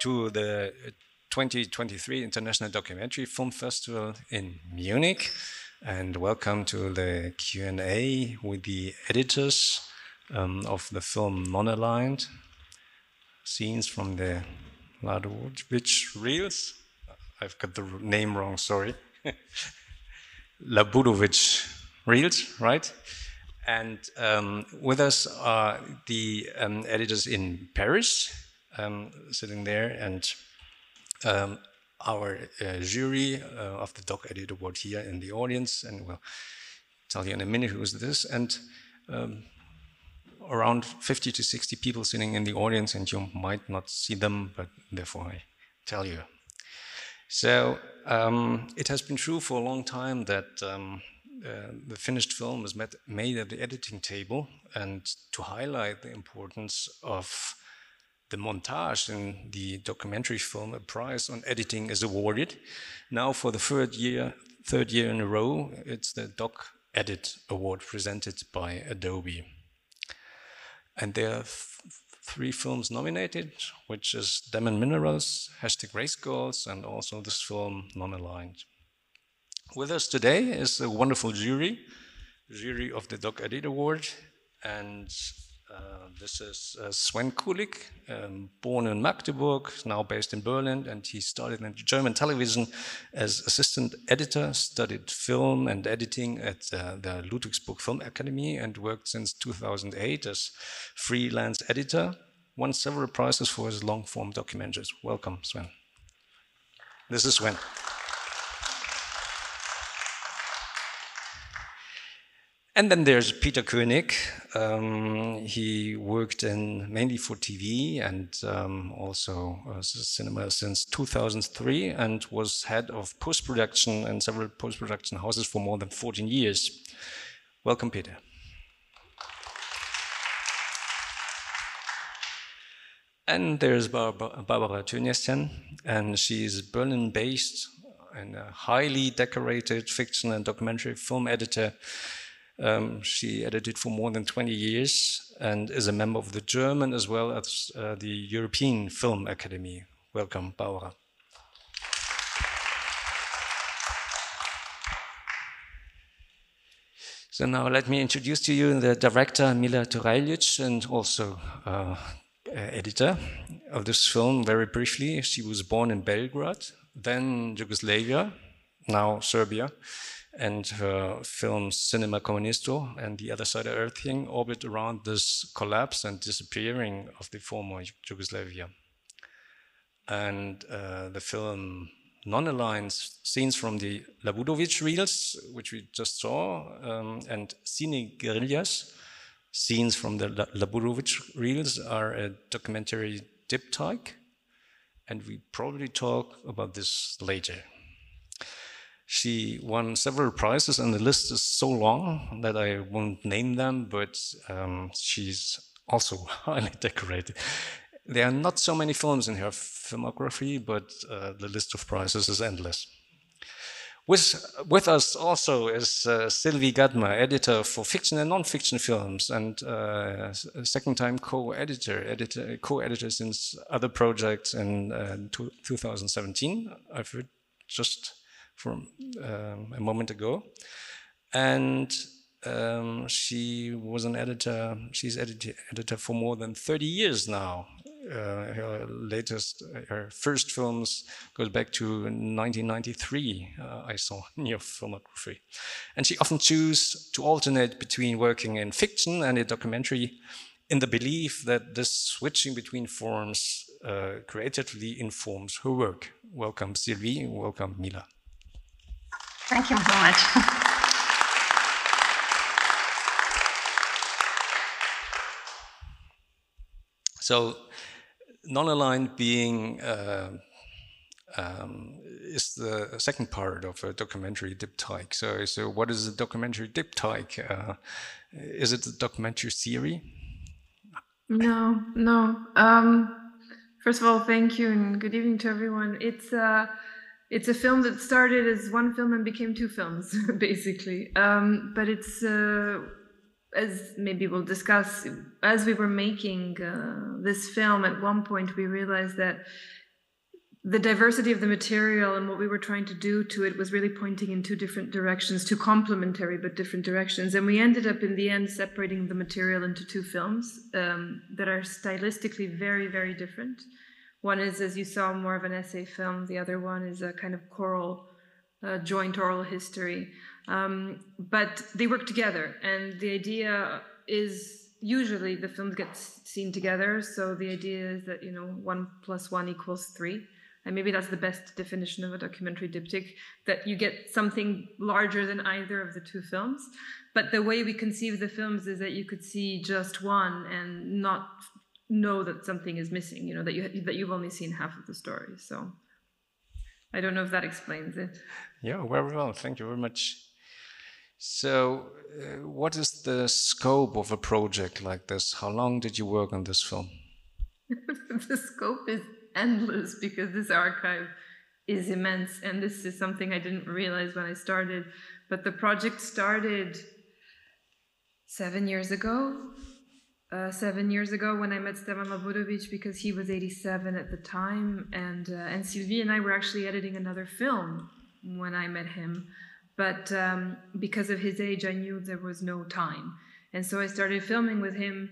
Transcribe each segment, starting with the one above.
to the 2023 International Documentary Film Festival in Munich, and welcome to the Q&A with the editors um, of the film Non-Aligned, scenes from the Ladowicz reels. I've got the name wrong, sorry. Labudović reels, right? And um, with us are the um, editors in Paris, um, sitting there, and um, our uh, jury uh, of the DOK.edit Award here in the audience, and we'll tell you in a minute who's this, and um, around 50 to 60 people sitting in the audience, and you might not see them, but therefore I tell you. So um, it has been true for a long time that um, uh, the finished film is met, made at the editing table, and to highlight the importance of the montage in the documentary film, a prize on editing is awarded. Now, for the third year, third year in a row, it's the Doc Edit Award presented by Adobe. And there are three films nominated, which is Demon Minerals, Hashtag Race Girls, and also this film, Non-Aligned. With us today is a wonderful jury, jury of the DOK.edit Award, and uh, this is uh, Sven Kulik, um, born in Magdeburg, now based in Berlin, and he started in German television as assistant editor, studied film and editing at uh, the Ludwigsburg Film Academy, and worked since 2008 as freelance editor. Won several prizes for his long-form documentaries. Welcome, Sven. This is Sven. And then there's Peter Koenig. Um, he worked in mainly for TV and um, also uh, cinema since 2003 and was head of post-production and several post-production houses for more than 14 years. Welcome, Peter. And there's Barbara, Barbara and she's Berlin-based and a highly decorated fiction and documentary film editor um, she edited for more than 20 years and is a member of the German as well as uh, the European Film Academy. Welcome, Barbara. So now let me introduce to you the director Mila Turajlic and also uh, editor of this film very briefly. She was born in Belgrade, then Yugoslavia, now Serbia, and her film Cinema Komunisto and the other side of everything orbit around this collapse and disappearing of the former Yugoslavia. And uh, the film non-aligned scenes from the Labudović reels, which we just saw, um, and Cine Guerillas, scenes from the Labudović reels are a documentary diptych, and we probably talk about this later. She won several prizes, and the list is so long that I won't name them, but um, she's also highly decorated. There are not so many films in her filmography, but uh, the list of prizes is endless. With, with us also is uh, Sylvie Gadmer, editor for fiction and non-fiction films, and uh, second-time co-editor, editor, co-editor since other projects in uh, 2017. I've just from um, a moment ago. And um, she was an editor, she's editor, editor for more than 30 years now. Uh, her latest, her first films goes back to 1993, uh, I saw in your filmography. And she often chooses to alternate between working in fiction and a documentary in the belief that this switching between forms uh, creatively informs her work. Welcome Sylvie, welcome Mila. Thank you so much. so, non-aligned being uh, um, is the second part of a documentary diptych. So, so what is a documentary diptych? Uh, is it a documentary theory? No, no. Um, first of all, thank you and good evening to everyone. It's uh, it's a film that started as one film and became two films, basically. Um, but it's uh, as maybe we'll discuss, as we were making uh, this film, at one point we realized that the diversity of the material and what we were trying to do to it was really pointing in two different directions, two complementary but different directions. And we ended up in the end separating the material into two films um, that are stylistically very, very different. One is, as you saw, more of an essay film. The other one is a kind of choral, uh, joint oral history. Um, but they work together, and the idea is usually the films get seen together. So the idea is that you know one plus one equals three and maybe that's the best definition of a documentary diptych that you get something larger than either of the two films but the way we conceive the films is that you could see just one and not know that something is missing you know that you that you've only seen half of the story so i don't know if that explains it yeah very well thank you very much so uh, what is the scope of a project like this how long did you work on this film the scope is endless because this archive is immense. And this is something I didn't realize when I started. But the project started seven years ago. Uh, seven years ago when I met Stevan Labudovic because he was 87 at the time, and uh, and Sylvie and I were actually editing another film when I met him, but um, because of his age, I knew there was no time, and so I started filming with him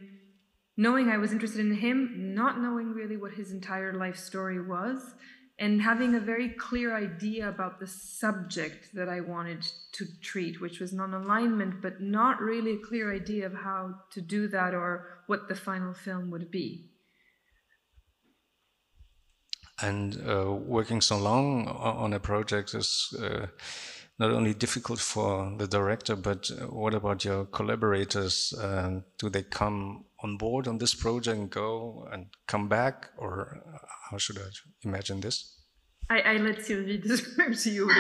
knowing I was interested in him, not knowing really what his entire life story was, and having a very clear idea about the subject that I wanted to treat, which was non alignment, but not really a clear idea of how to do that or what the final film would be. And uh, working so long on a project is uh, not only difficult for the director, but uh, what about your collaborators? Uh, do they come on board on this project and go and come back, or how should I imagine this? I, I let Sylvie describe to you.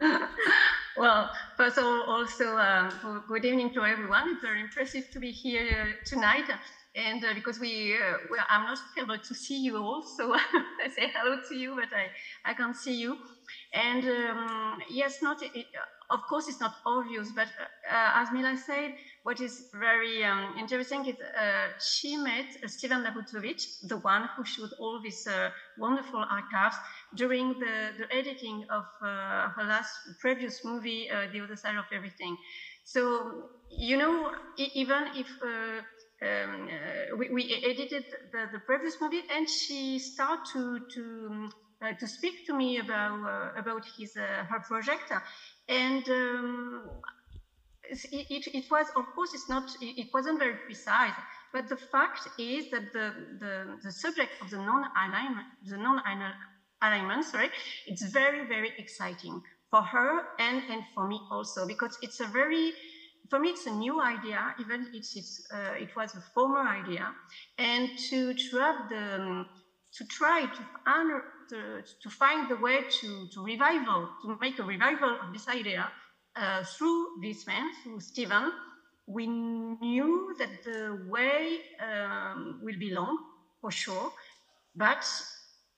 well, first of all, also uh, good evening to everyone. It's very impressive to be here tonight. And uh, because we, uh, well, I'm not able to see you all, so I say hello to you, but I, I can't see you. And um, yes, not it, of course it's not obvious, but uh, as Mila said, what is very um, interesting is uh, she met uh, Stevan Labudovic, the one who showed all these uh, wonderful archives during the, the editing of uh, her last previous movie, uh, The Other Side of Everything. So, you know, even if um, we, we, edited the, the, previous movie and she started to, to uh, to speak to me about uh, about his uh, her project, and um, it, it, was of course it's not it, wasn't very precise, but the fact is that the the, the subject of the non-alignment the non-alignment sorry it's very very exciting for her and and for me also because it's a very for me, it's a new idea, even it's, it's uh, it was a former idea, and to, have the to try to honor to, find the way to, to revival, to make a revival of this idea uh, through this man, through Stevan. We knew that the way um, will be long, for sure, but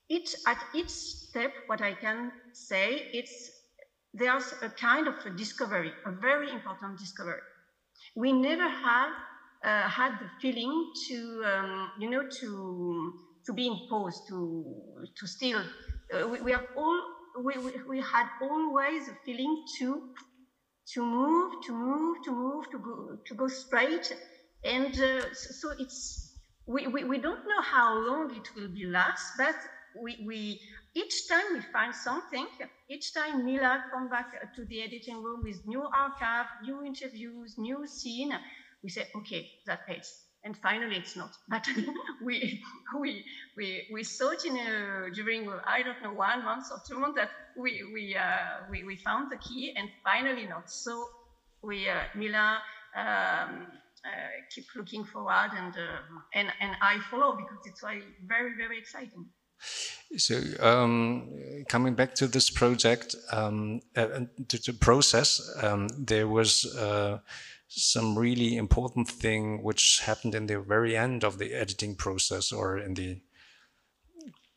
each, at each step, what I can say, it's there's a kind of a discovery, a very important discovery. We never have uh, had the feeling to, um, you know, to to be imposed, to to still. Uh, we, we, have all we, we, we had always a feeling to to move, to move, to move, to go to go straight, and uh, so it's we, we, we don't know how long it will be last, but we, we each time we find something, each time Mila come back to the editing room with new archive, new interviews, new scene, we say, okay, that pays and finally it's not. But we we we we thought in a, during I don't know one month or two months that we we uh, we, we found the key and finally not. So we uh, Mila um, uh, keep looking forward and uh, and and I follow because it's very very exciting. So, um, coming back to this project, um, uh, to the process, um, there was uh, some really important thing which happened in the very end of the editing process or in the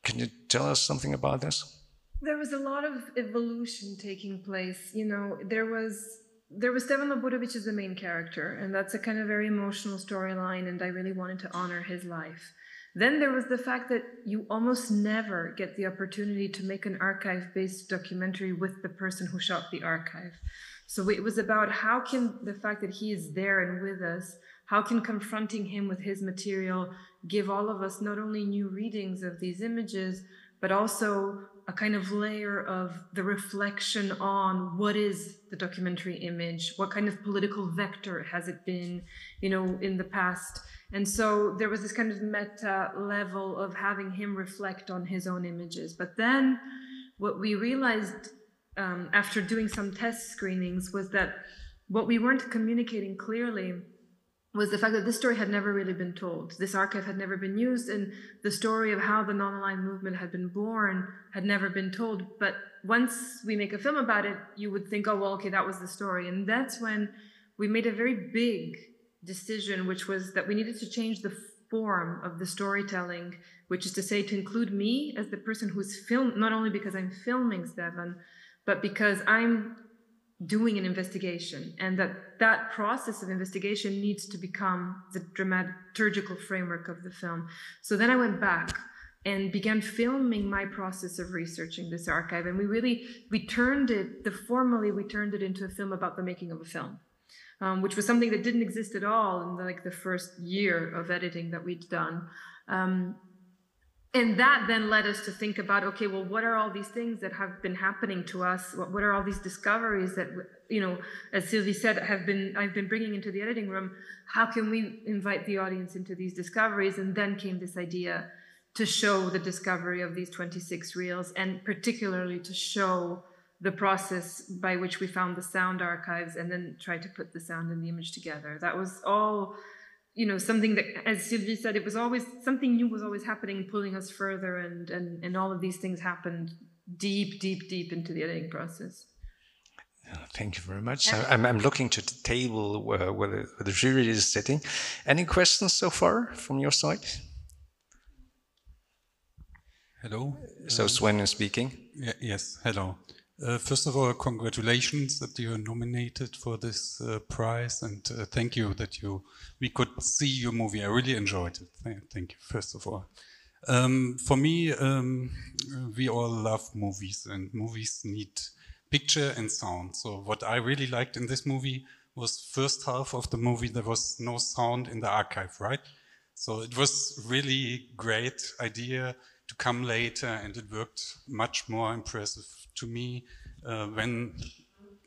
can you tell us something about this there was a lot of evolution taking place you know there was there was Stevan Labudovic as the main character, and that's a kind of very emotional storyline, and I really wanted to honor his life. Then there was the fact that you almost never get the opportunity to make an archive based documentary with the person who shot the archive. So it was about how can the fact that he is there and with us, how can confronting him with his material give all of us not only new readings of these images, but also a kind of layer of the reflection on what is the documentary image, what kind of political vector has it been, you know, in the past. And so there was this kind of meta level of having him reflect on his own images. But then what we realized um, after doing some test screenings was that what we weren't communicating clearly was the fact that this story had never really been told. This archive had never been used, and the story of how the non-aligned movement had been born had never been told. But once we make a film about it, you would think, oh, well, okay, that was the story. And that's when we made a very big decision, which was that we needed to change the form of the storytelling, which is to say, to include me as the person who's filmed, not only because I'm filming Stevan, but because I'm doing an investigation and that that process of investigation needs to become the dramaturgical framework of the film. So then i went back and began filming my process of researching this archive and we really we turned it the formally we turned it into a film about the making of a film um, which was something that didn't exist at all in the, like the first year of editing that we'd done. Um, and that then led us to think about okay well what are all these things that have been happening to us? What, what, are all these discoveries that you know as sylvie said have been i've been bringing into the editing room. How can we invite the audience into these discoveries? And then came this idea to show the discovery of these 26 reels and particularly to show the process by which we found the sound archives and then try to put the sound and the image together. That was all you know something that as sylvie said it was always something new was always happening pulling us further and and and all of these things happened deep deep deep into the editing process Thank you very much. I'm, I'm looking to the table where, where, the, where the jury is sitting. Any questions so far from your side? Hello. So uh, Sven is speaking. Yeah, yes. Hello. Uh, first of all, congratulations that you are nominated for this uh, prize, and uh, thank you that you we could see your movie. I really enjoyed it. Thank you, first of all. Um, for me, um, we all love movies, and movies need picture and sound. So what I really liked in this movie was first half of the movie there was no sound in the archive, right? So it was really great idea to come later, and it worked much more impressive to me uh, when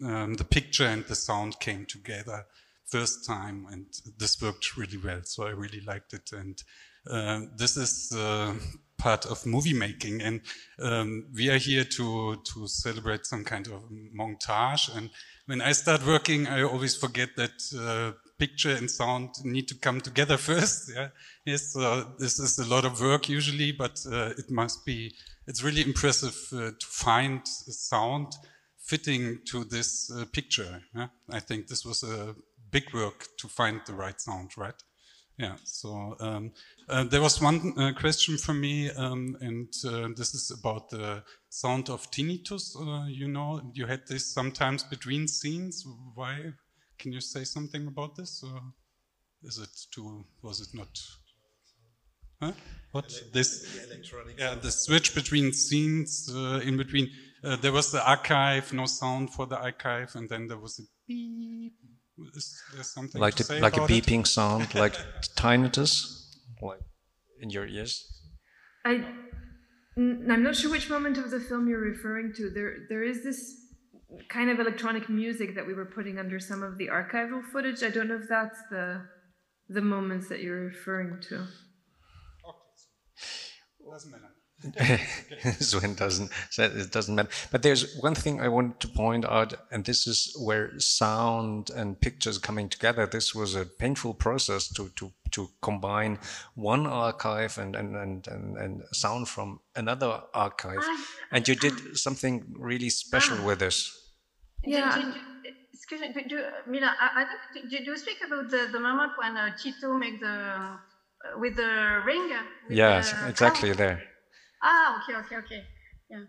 um, the picture and the sound came together first time, and this worked really well. So I really liked it, and uh, this is uh, part of movie making, and um, we are here to to celebrate some kind of montage. And when I start working, I always forget that uh, picture and sound need to come together first. Yeah, yes, uh, this is a lot of work usually, but uh, it must be. It's really impressive uh, to find a sound fitting to this uh, picture. Yeah? I think this was a big work to find the right sound, right? Yeah. So um, uh, there was one uh, question for me, um, and this is about the sound of tinnitus. you know, you had this sometimes between scenes. Why? Can you say something about this? Or is it too, was it not? Huh? What? Ele this? The yeah, the switch between scenes, uh, in between. Uh, there was the archive, no sound for the archive, and then there was a beep. Is there something like, the, like a beeping it? sound, like tinnitus, like in your ears? I, I'm not sure which moment of the film you're referring to. There, there is this kind of electronic music that we were putting under some of the archival footage. I don't know if that's the the moments that you're referring to. Doesn't matter. Sven doesn't it doesn't matter. But there's one thing I wanted to point out, and this is where sound and pictures coming together. This was a painful process to to to combine one archive and and and and, and sound from another archive, ah. and you did something really special ah. with this. Yeah. Do, do, excuse me, do, Mila, I, I think, do, you speak about the, the moment when uh, Tito make the, uh, with the ring? With yes, the, exactly oh. there. Ah, okay, okay, okay. Yeah.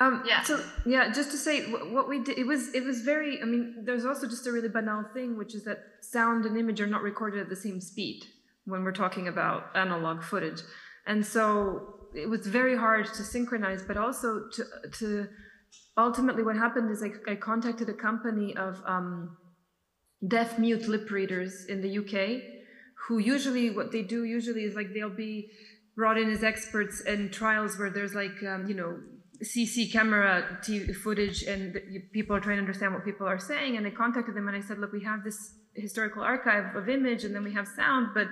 Um, Yeah. So yeah, just to say what we did, it was it was very. I mean, there's also just a really banal thing, which is that sound and image are not recorded at the same speed when we're talking about analog footage, and so it was very hard to synchronize, but also to to ultimately what happened is I, I contacted a company of um, deaf mute lip readers in the UK who usually what they do usually is like they'll be brought in as experts in trials where there's like um, you know CC camera TV footage and people are trying to understand what people are saying. And I contacted them and I said look we have this historical archive of image and then we have sound but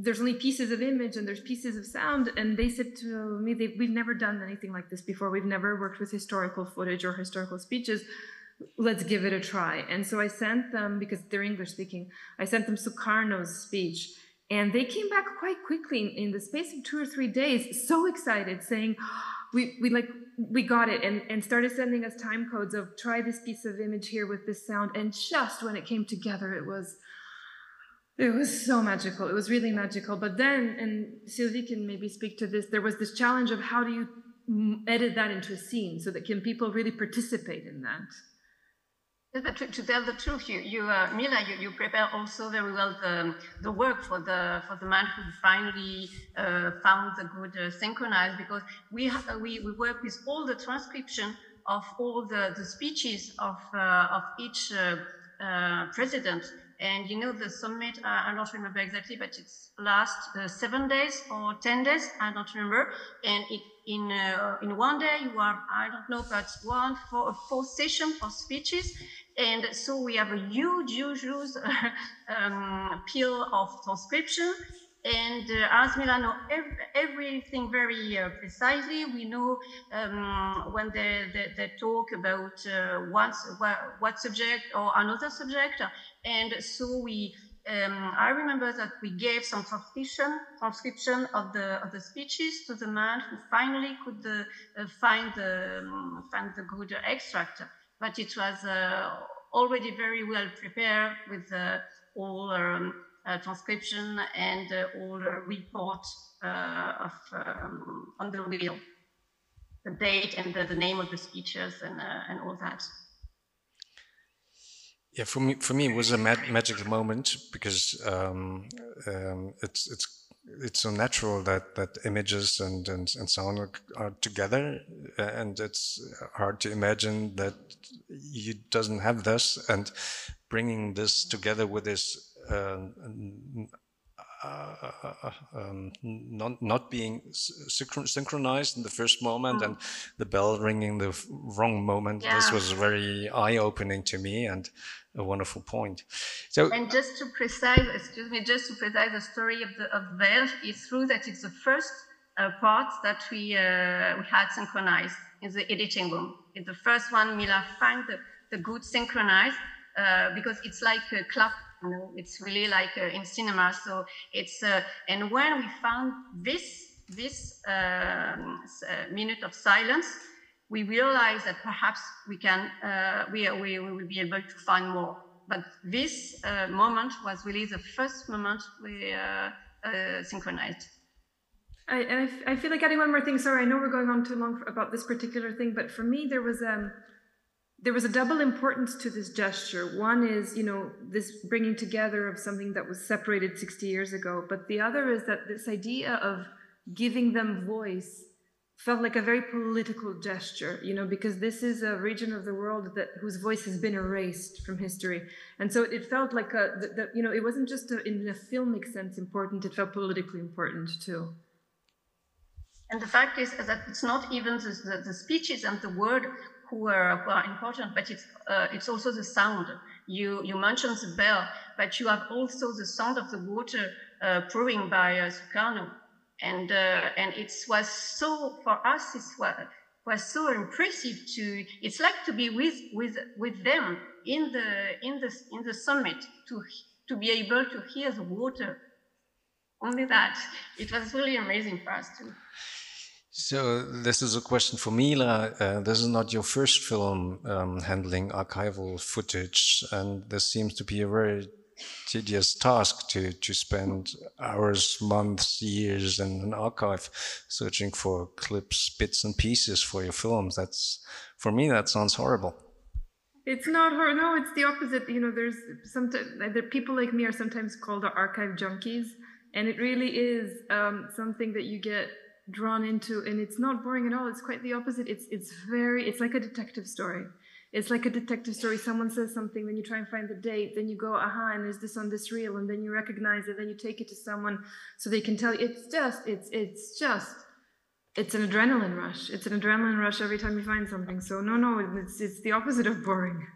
there's only pieces of image and there's pieces of sound and they said to me we've never done anything like this before. We've never worked with historical footage or historical speeches. Let's give it a try. And so i sent them because they're english speaking i sent them sukarno's speech and they came back quite quickly in, in the space of two or three days so excited saying we, we like we got it and, and started sending us time codes of try this piece of image here with this sound and just when it came together it was it was so magical. It was really magical. But then, and Sylvie can maybe speak to this, there was this challenge of how do you edit that into a scene so that can people really participate in that? But to, to tell the truth, you, you uh, Mila, you, you prepare also very well the, the work for the for the man who finally uh, found the good uh, synchronized because we, uh, we we work with all the transcription of all the, the speeches of uh, of each uh, president. And you know the summit, uh, I don't remember exactly, but it's last uh, seven days or ten days, I don't remember. And it, in uh, in one day you have I don't know, but one four four session of speeches, and so we have a huge, huge, huge um, pile of transcription. And uh, as Milano, ev- everything very uh, precisely. We know um, when they, they, they talk about uh, what, what, subject or another subject. And so we, um, I remember that we gave some transcription, transcription of the of the speeches to the man who finally could uh, find the um, find the good extract. But it was uh, already very well prepared with uh, all um, transcription and uh, all uh, report uh, of um, on the wheel, the date and the, the name of the speeches and uh, and all that. Yeah, for me, for me, it was a mag- magical moment because um, um, it's it's it's so natural that that images and and, and sound are, are together, uh, and it's hard to imagine that you doesn't have this and bringing this together with this. Uh, uh, um, not not being synchronized in the first moment and the bell ringing the wrong moment. This was very eye-opening to me and a wonderful point. So And just to precise, excuse me, just to precise the story of the of Verge, it's true that it's the first uh, part that we uh, we had synchronized in the editing room. It's the first one Mila found the, the good synchronized uh, because it's like a clap. You know, it's really like uh, in cinema. So it's uh, and when we found this this um, uh, minute of silence, we realized that perhaps we can uh, we, we, we will be able to find more. But this uh, moment was really the first moment we synchronized. I, I, feel like adding one more thing. Sorry, I know we're going on too long about this particular thing, but for me, there was um, there was a double importance to this gesture. One is, you know, this bringing together of something that was separated 60 years ago, but the other is that this idea of giving them voice felt like a very political gesture, you know, because this is a region of the world that whose voice has been erased from history, and so it felt like a, that, that you know, it wasn't just a, in a filmic sense important; it felt politically important too. And the fact is that it's not even the, the, the speeches and the word who are, who are important, but it's uh, it's also the sound. You you mentioned the bell, but you have also the sound of the water uh, by uh, Sukarno, and uh, and it was so for us it was was so impressive to. It's like to be with with with them in the in the in the summit to to be able to hear the water. Only that it was really amazing for us too. So this is a question for Mila. Uh, this is not your first film um, handling archival footage, and this seems to be a very tedious task to, to spend hours, months, years in an archive searching for clips, bits and pieces for your films. That's, for me, that sounds horrible. It's not hard. No, it's the opposite. You know, there's sometimes there, people like me are sometimes called archive junkies, and it really is um, something that you get drawn into, and it's not boring at all. It's quite the opposite. It's it's very. It's like a detective story. It's like a detective story. Someone says something, then you try and find the date, then you go, aha, and is this on this reel? And then you recognize it, then you take it to someone so they can tell you. It's just, it's it's just it's an adrenaline rush. It's an adrenaline rush every time you find something. So no, no, it's it's the opposite of boring.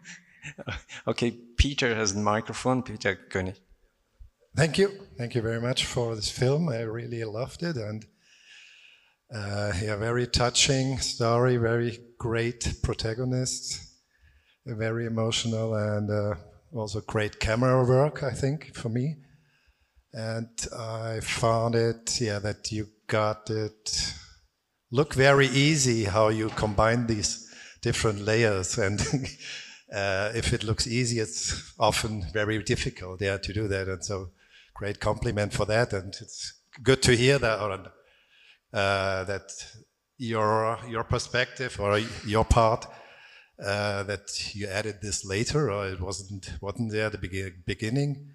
okay, Peter has the microphone. Peter König. Thank you, thank you very much for this film. I really loved it, and uh, yeah, very touching story, very great protagonist, very emotional, and uh, also great camera work. I think for me, and I found it, yeah, that you got it look very easy how you combine these different layers. And uh, if it looks easy it's often very difficult yeah to do that. And so great compliment for that. And it's good to hear that uh, that your your perspective or your part uh, that you added this later or it wasn't wasn't there at the beginning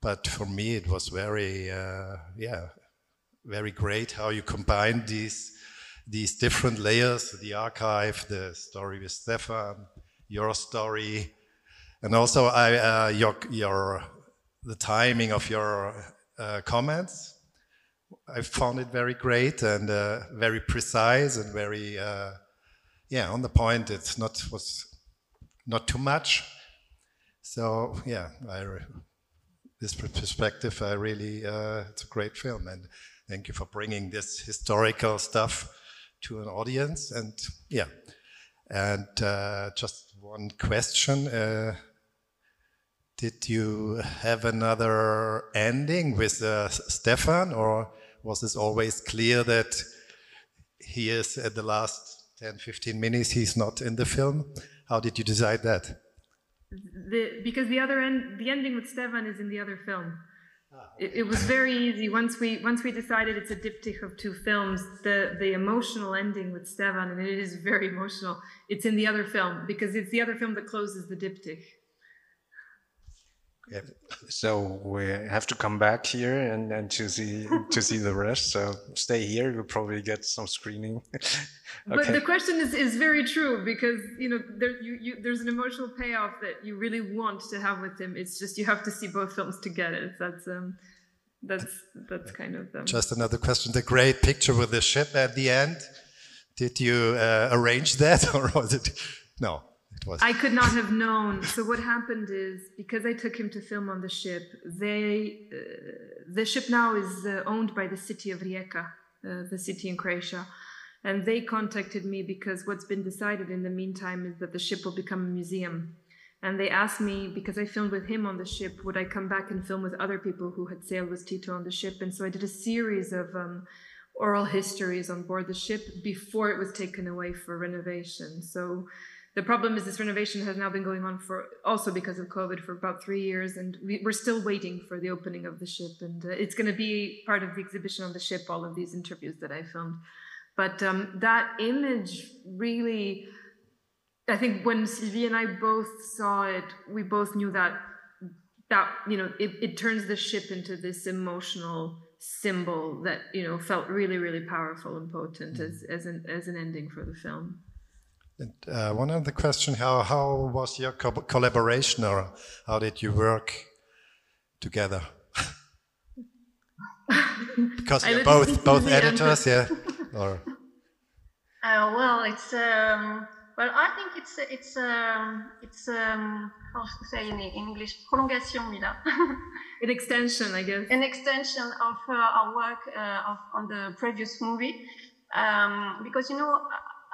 but for me it was very uh, yeah very great how you combine these these different layers, the archive, the story with Stefan, your story, and also I, uh, your, your, the timing of your uh, comments. I found it very great and uh, very precise and very, uh, yeah, on the point. It's not was not too much. So yeah, I, this perspective, I really, uh, it's a great film, and thank you for bringing this historical stuff to an audience. And yeah, and uh, just one question. Uh, did you have another ending with uh, Stefan, or was it always clear that he is at the last 10, 15 minutes, he's not in the film? How did you decide that? The, because the other end, the ending with Stefan is in the other film ah. it, it, was very easy once we once we decided it's a diptych of two films the the emotional ending with Stefan and it is very emotional it's in the other film because it's the other film that closes the diptych yeah. So we have to come back here and, and to see to see the rest. So stay here. You'll probably get some screening. okay. But the question is, is very true because you know there you, you there's an emotional payoff that you really want to have with him. It's just you have to see both films together. That's um that's that's kind of um, just another question. The great picture with the ship at the end. Did you uh, arrange that or was it no? Was. I could not have known. So what happened is because I took him to film on the ship, they uh, the ship now is uh, owned by the city of Rijeka, uh, the city in Croatia, and they contacted me because what's been decided in the meantime is that the ship will become a museum. And they asked me because I filmed with him on the ship, would I come back and film with other people who had sailed with Tito on the ship? And so I did a series of um, oral histories on board the ship before it was taken away for renovation. So the problem is this renovation has now been going on for also because of COVID for about three years, and we, are still waiting for the opening of the ship. And uh, it's going to be part of the exhibition on the ship, all of these interviews that I filmed. But um, that image really, I think when Sylvie and I both saw it, we both knew that that you know it, it turns the ship into this emotional symbol that you know felt really really powerful and potent as as an as an ending for the film. And, uh, one other question: How how was your co collaboration, or how did you work together? because you're both both editors, yeah. Or uh, well, it's um, well, I think it's it's um, it's um, how to say in English prolongation, Mila. An extension, I guess. An extension of uh, our work uh, of, on the previous movie, um, because you know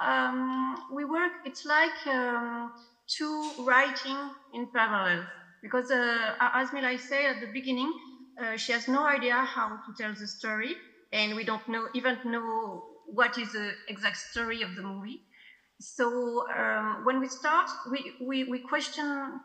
um, we work, it's like um, two writing in parallel. Because uh, as Mila said at the beginning, uh, she has no idea how to tell the story, and we don't know even know what is the exact story of the movie. So um, when we start, we, we, we question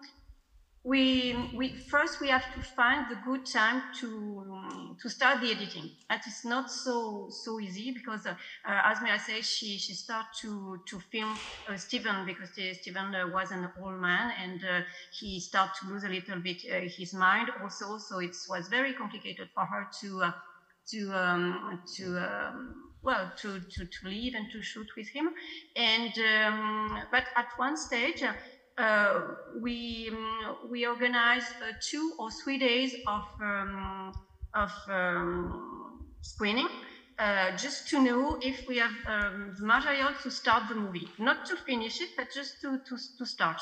we, we first we have to find the good time to to start the editing. That is not so so easy because, uh, uh, as Mila said, she she started to to film uh, Stevan because Stevan uh, was an old man and uh, he started to lose a little bit uh, his mind also. So it was very complicated for her to to um, to um, well to, to to live and to shoot with him. And um, but at one stage uh, we um, we organized two or three days of um, of um, screening. Uh, just to know if we have um, the material to start the movie, not to finish it, but just to to, to start.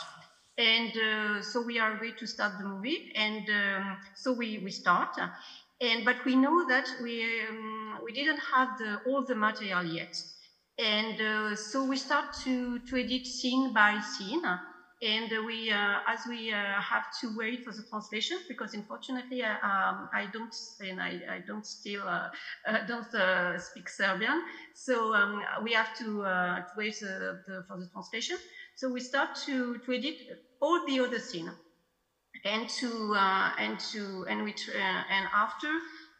And uh, so we are ready to start the movie, and um, so we we start. And but we know that we um, we didn't have the, all the material yet, and uh, so we start to to edit scene by scene and we, uh, as we uh, have to wait for the translation, because unfortunately uh, um, I don't, and I, I don't still don't speak Serbian, so um, we have to, wait the, for the translation. So we start to, to edit all the other scene, and to and to and which and after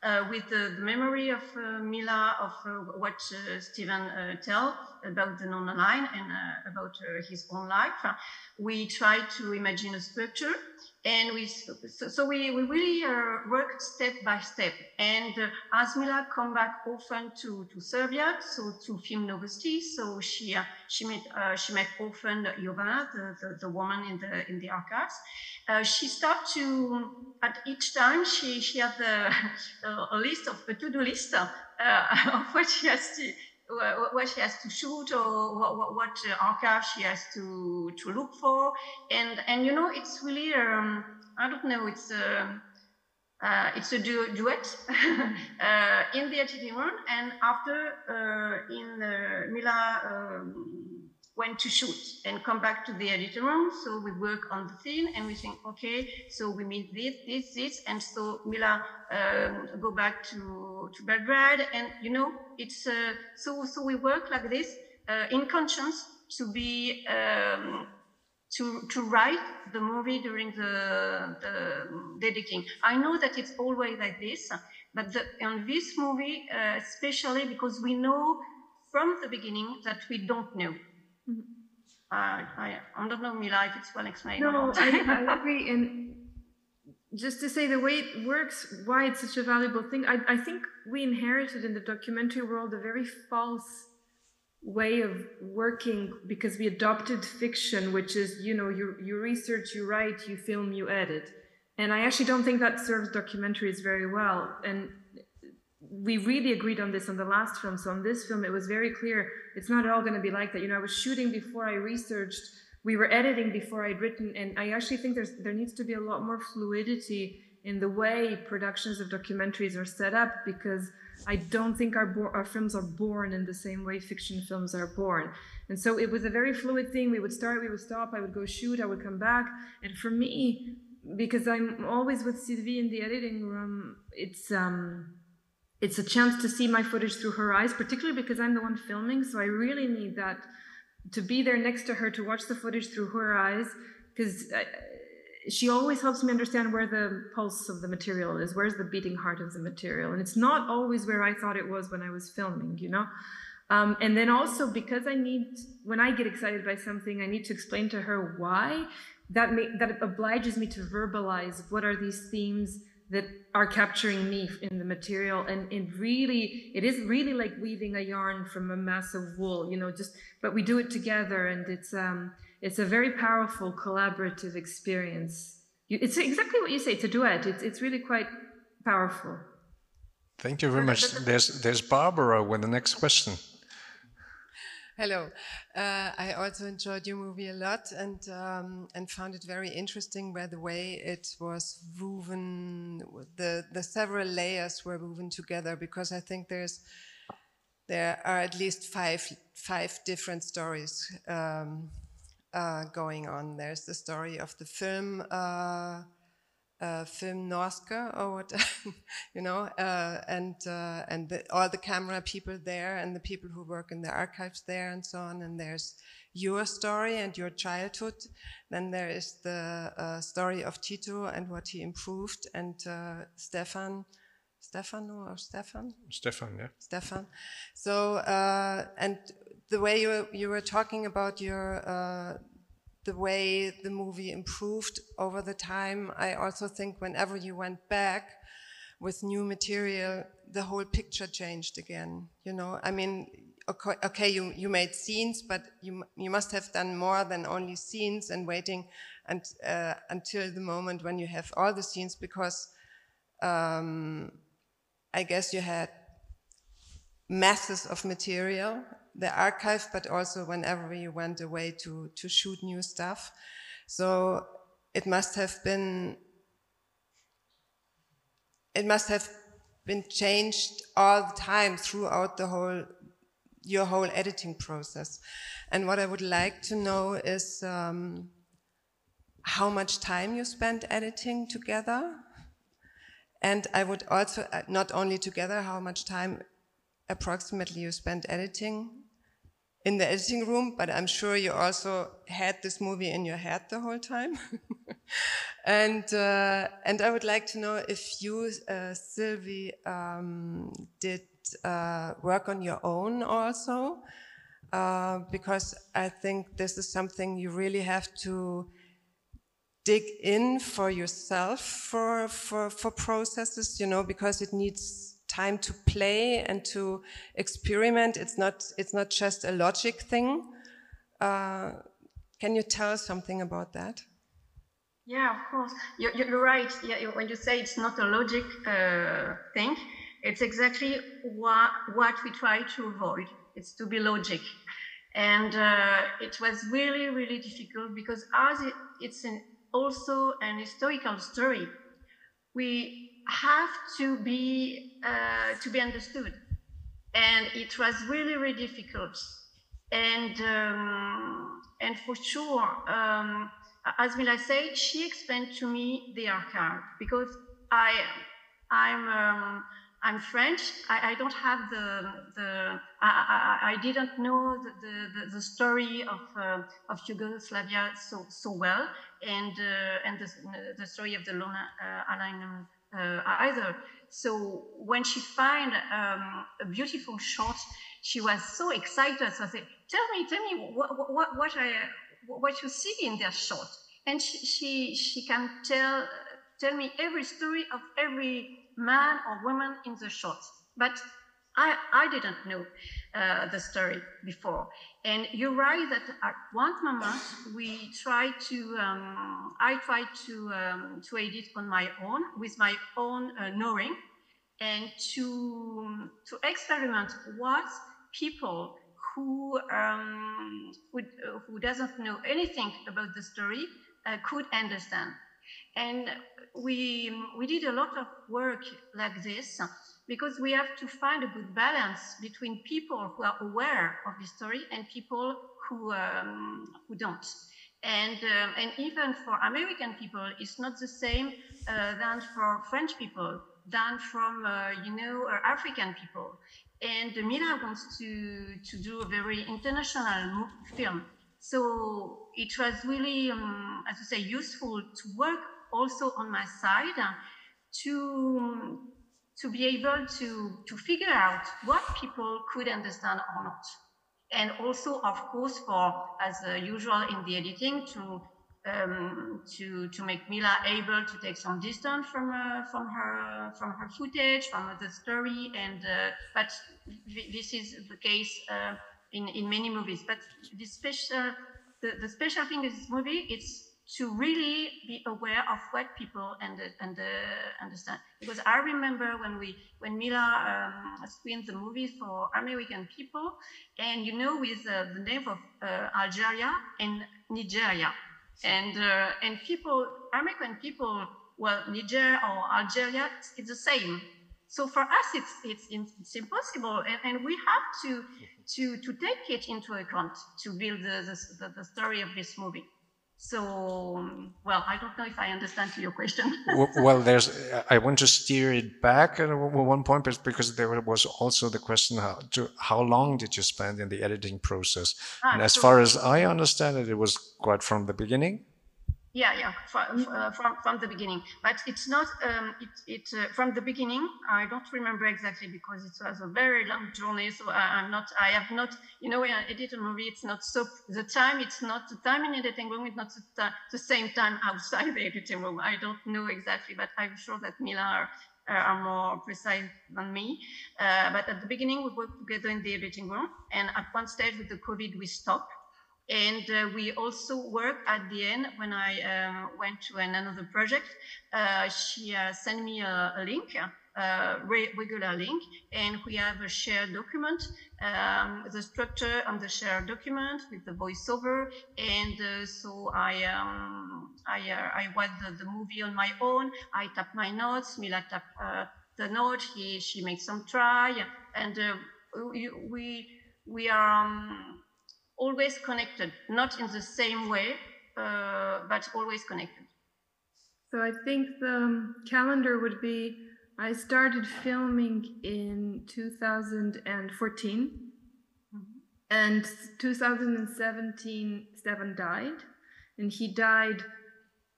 uh, with the, the, memory of uh, Mila of uh, what Stevan tell about the non-aligned and about his own life. we try to imagine a structure and we so, so we, we really uh, worked step by step. And uh, as Mila come back often to, to Serbia so to Filmske Novosti. So she uh, she met uh, she met often Jovana the, the, the, woman in the in the archives. Uh, she started to at each time she she had a list of a to-do list uh, of what she has to what she has to shoot or what, what uh, archive she has to to look for. And and you know it's really um, I don't know it's a um, uh, it's a du duet uh, in the editing room and after uh, in the Mila um, when to shoot and come back to the editor room. So we work on the scene and we think, okay, so we meet this, this, this, and so Mila um, go back to to Belgrade, and you know, it's uh, so so we work like this uh, in conscience to be. Um, to, to write the movie during the, the, the editing. I know that it's always like this, but the, on this movie, uh, especially because we know from the beginning that we don't know. Mm-hmm. Uh, I, I don't know, Mila, if it's well explained. No, I, I agree. And just to say the way it works, why it's such a valuable thing, I, I think we inherited in the documentary world a very false way of working because we adopted fiction, which is, you know, you, you research, you write, you film, you edit. And I actually don't think that serves documentaries very well. And we really agreed on this on the last film. So on this film, it was very clear it's not at all going to be like that. You know, I was shooting before I researched. We were editing before I'd written, and I actually think there's there needs to be a lot more fluidity in the way productions of documentaries are set up because I don't think our our films are born in the same way fiction films are born. And so it was a very fluid thing. We would start, we would stop. I would go shoot, I would come back, and for me, because I'm always with Sylvie in the editing room, it's um it's a chance to see my footage through her eyes, particularly because I'm the one filming. So I really need that to be there next to her to watch the footage through her eyes because she always helps me understand where the pulse of the material is, where's the beating heart of the material. And it's not always where I thought it was when I was filming, you know? Um, and then also because I need, when I get excited by something, I need to explain to her why. That, may, that obliges me to verbalize what are these themes that are capturing me in the material. And it really it is really like weaving a yarn from a mass of wool you know just but we do it together and it's um it's a very powerful collaborative experience. It's exactly what you say it's a duet. It's, it's really quite powerful. Thank you very much. There's there's barbara with the next question Hello. Uh, I also enjoyed your movie a lot and um, and found it very interesting by the way it was woven, the the several layers were woven together because I think there's there are at least five five different stories um, uh, going on. There's the story of the film. Uh, uh, film Norske or what, you know, uh, and uh, and the, all the camera people there and the people who work in the archives there and so on. And there's your story and your childhood. Then there is the uh, story of Tito and what he improved, and uh, Stefan. Stefano or Stefan? Stefan, yeah. Stefan. So, uh, and the way you, you were talking about your, uh, the way the movie improved over the time, I also think whenever you went back with new material, the whole picture changed again. You know, I mean, okay, okay you, you made scenes, but you, you must have done more than only scenes and waiting and, uh, until the moment when you have all the scenes because um, I guess you had masses of material, the archive, but also whenever you went away to, to shoot new stuff. So it must have been, it must have been changed all the time throughout the whole, your whole editing process. And what I would like to know is um, how much time you spent editing together and I would also, uh, not only together, how much time approximately you spent editing in the editing room, but I'm sure you also had this movie in your head the whole time. and uh, and I would like to know if you, uh, Sylvie, um, did uh, work on your own also, uh, because I think this is something you really have to dig in for yourself for, for, for processes, you know, because it needs time to play and to experiment. It's not, it's not just a logic thing. Uh, can you tell us something about that? Yeah, of course. You're, you're right. Yeah, when you say it's not a logic uh, thing, it's exactly what, what we try to avoid. It's to be logic. And uh, it was really, really difficult because as it, it's an also an historical story. We have to be uh, to be understood, and it was really really difficult. And um, and for sure, um, as Mila said, she explained to me the archive because I I'm um, I'm French. I, I, don't have the the I, I, I didn't know the, the, the story of uh, of Yugoslavia so so well, and uh, and the, the story of the Lona uh, uh, either. So when she find um, a beautiful shot, she was so excited. So I said, "Tell me, tell me what what what I what you see in that shot." And she she, she can tell tell me every story of every man or woman in the shot. But I, I didn't know uh, the story before. And you're right that at one moment we tried to, um, I tried to, um, to edit on my own with my own uh, knowing and to, to experiment what people who, um, who, who doesn't know anything about the story uh, could understand. And we, we did a lot of work like this because we have to find a good balance between people who are aware of the story and people who, um, who don't. And, um, and even for American people, it's not the same uh, than for French people, than from, uh, you know, uh, African people. And the Mila wants to, to do a very international film. So it was really, um, as I say, useful to work also on my side to to be able to to figure out what people could understand or not. And also of course for as uh, usual in the editing to um, to to make Mila able to take some distance from uh, from her from her footage from the story and uh, but this is the case uh, in in many movies. But the special the, the special thing is this movie it's to really be aware of what people and and understand. Because I remember when we when Mila um, screened the movie for American people, and you know with uh, the name of uh, Algeria and Nigeria, and uh, and people American people, well Niger or Algeria, it's the same. So for us, it's it's it's impossible, and, and we have to to to take it into account to build the the, the story of this movie. So, well, I don't know if I understand your question. well, there's. I want to steer it back at one point, because there was also the question: how, to, how long did you spend in the editing process? Ah, and as so far as I understand it, it was quite from the beginning. Yeah, yeah, from, uh, from, from the beginning. But it's not, um, it, it uh, from the beginning, I don't remember exactly because it was a very long journey. So I, am not, I have not, you know, when I edit a movie, it's not so, the time, it's not the time in editing room, it's not the, the same time outside the editing room. I don't know exactly, but I'm sure that Mila are, uh, are more precise than me. Uh, but at the beginning, we worked together in the editing room. And at one stage with the COVID, we stopped and uh, we also work at the end when I uh, went to an, another project. Uh, she uh, sent me a, a link, a uh, re regular link, and we have a shared document, um, the structure on the shared document with the voiceover. And uh, so I um, I, I watch the, the, movie on my own. I tap my notes, Mila tap the note. He, she makes some try, and we, we we are. Um, always connected, not in the same way, uh, but always connected. So I think the calendar would be I started filming in 2014, mm-hmm. and 2017, Stevan died, and he died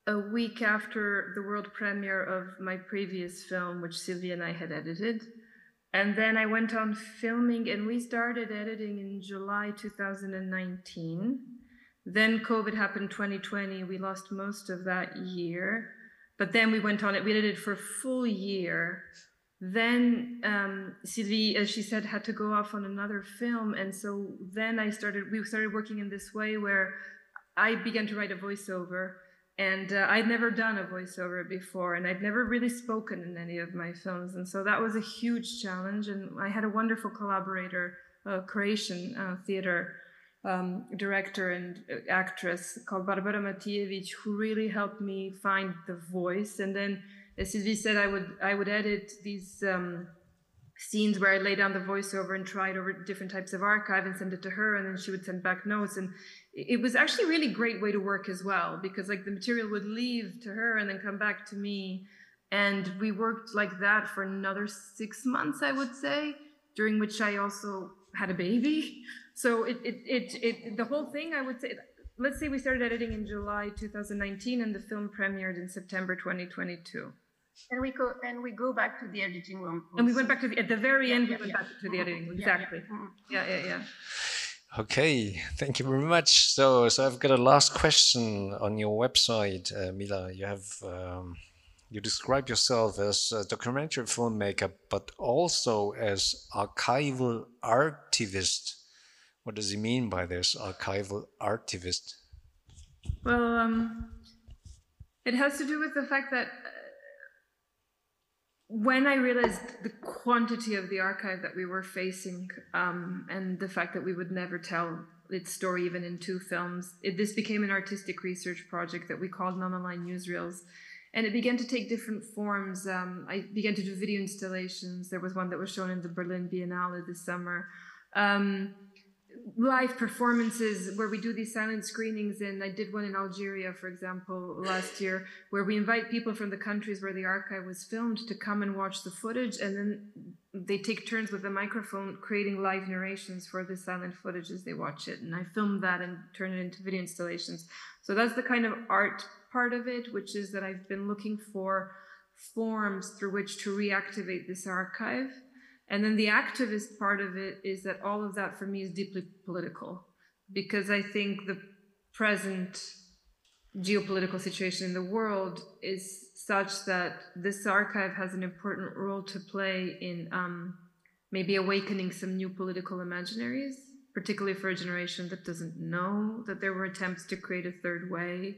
a week after the world premiere of my previous film, which Sylvie and I had edited. And then I went on filming, and we started editing in July 2019. Then COVID happened 2020. We lost most of that year. But then we went on it. We did it for a full year. Then um, Sylvie, as she said, had to go off on another film. And so then I started, we started working in this way where I began to write a voiceover and uh, I'd never done a voiceover before, and I'd never really spoken in any of my films, and so that was a huge challenge. And I had a wonderful collaborator, a Croatian uh, theater um, director and uh, actress called Barbara Matijevic, who really helped me find the voice. And then, as Sylvie said, I would I would edit these. Um, scenes where I lay down the voiceover and tried over different types of archive and send it to her, and then she would send back notes. And it was actually a really great way to work as well because like the material would leave to her and then come back to me. And we worked like that for another six months i would say during which i also had a baby. So it it it, it the whole thing i would say let's say we started editing in july 2019 and the film premiered in september 2022 and we go and we go back to the editing room also. and we went back to the at the very end yeah, we went yeah. back to the editing room exactly yeah yeah, yeah. Okay, thank you very much. So, so I've got a last question on your website, uh, Mila. You have um, you describe yourself as a documentary filmmaker, but also as archival artivist. What does he mean by this, archival artivist? Well, um, it has to do with the fact that when I realized the quantity of the archive that we were facing um, and the fact that we would never tell its story even in two films, it, this became an artistic research project that we called Non-Aligned Newsreels. And it began to take different forms. Um, I began to do video installations. There was one that was shown in the Berlin Biennale this summer. Um, live performances where we do these silent screenings and i did one in algeria for example last year where we invite people from the countries where the archive was filmed to come and watch the footage and then they take turns with the microphone creating live narrations for the silent footage as they watch it and i filmed that and turn it into video installations. So that's the kind of art part of it which is that i've been looking for forms through which to reactivate this archive and then the activist part of it is that all of that for me is deeply political because I think the present geopolitical situation in the world is such that this archive has an important role to play in um, maybe awakening some new political imaginaries, particularly for a generation that doesn't know that there were attempts to create a third way,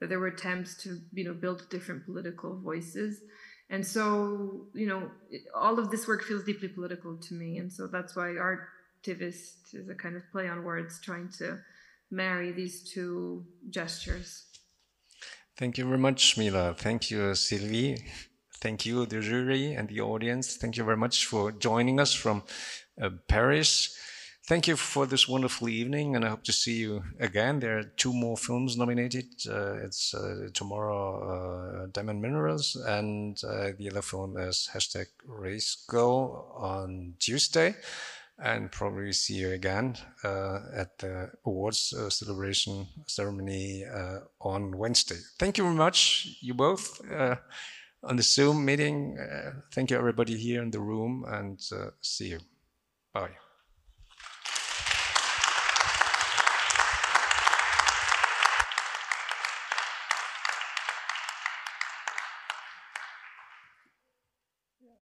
that there were attempts to you know build different political voices. And so, you know, all of this work feels deeply political to me. And so that's why artivist is a kind of play on words, trying to marry these two gestures. Thank you very much, Mila. Thank you, Sylvie. Thank you, the jury and the audience. Thank you very much for joining us from uh, Paris. Thank you for this wonderful evening, and I hope to see you again. There are two more films nominated. Uh, it's uh, tomorrow, uh, Diamond Minerals, and uh, the other film is hashtag Race Girl on Tuesday, and probably see you again uh, at the awards uh, celebration ceremony on Wednesday. Thank you very much, you both. on the Zoom meeting. thank you, everybody here in the room, and see you. Bye.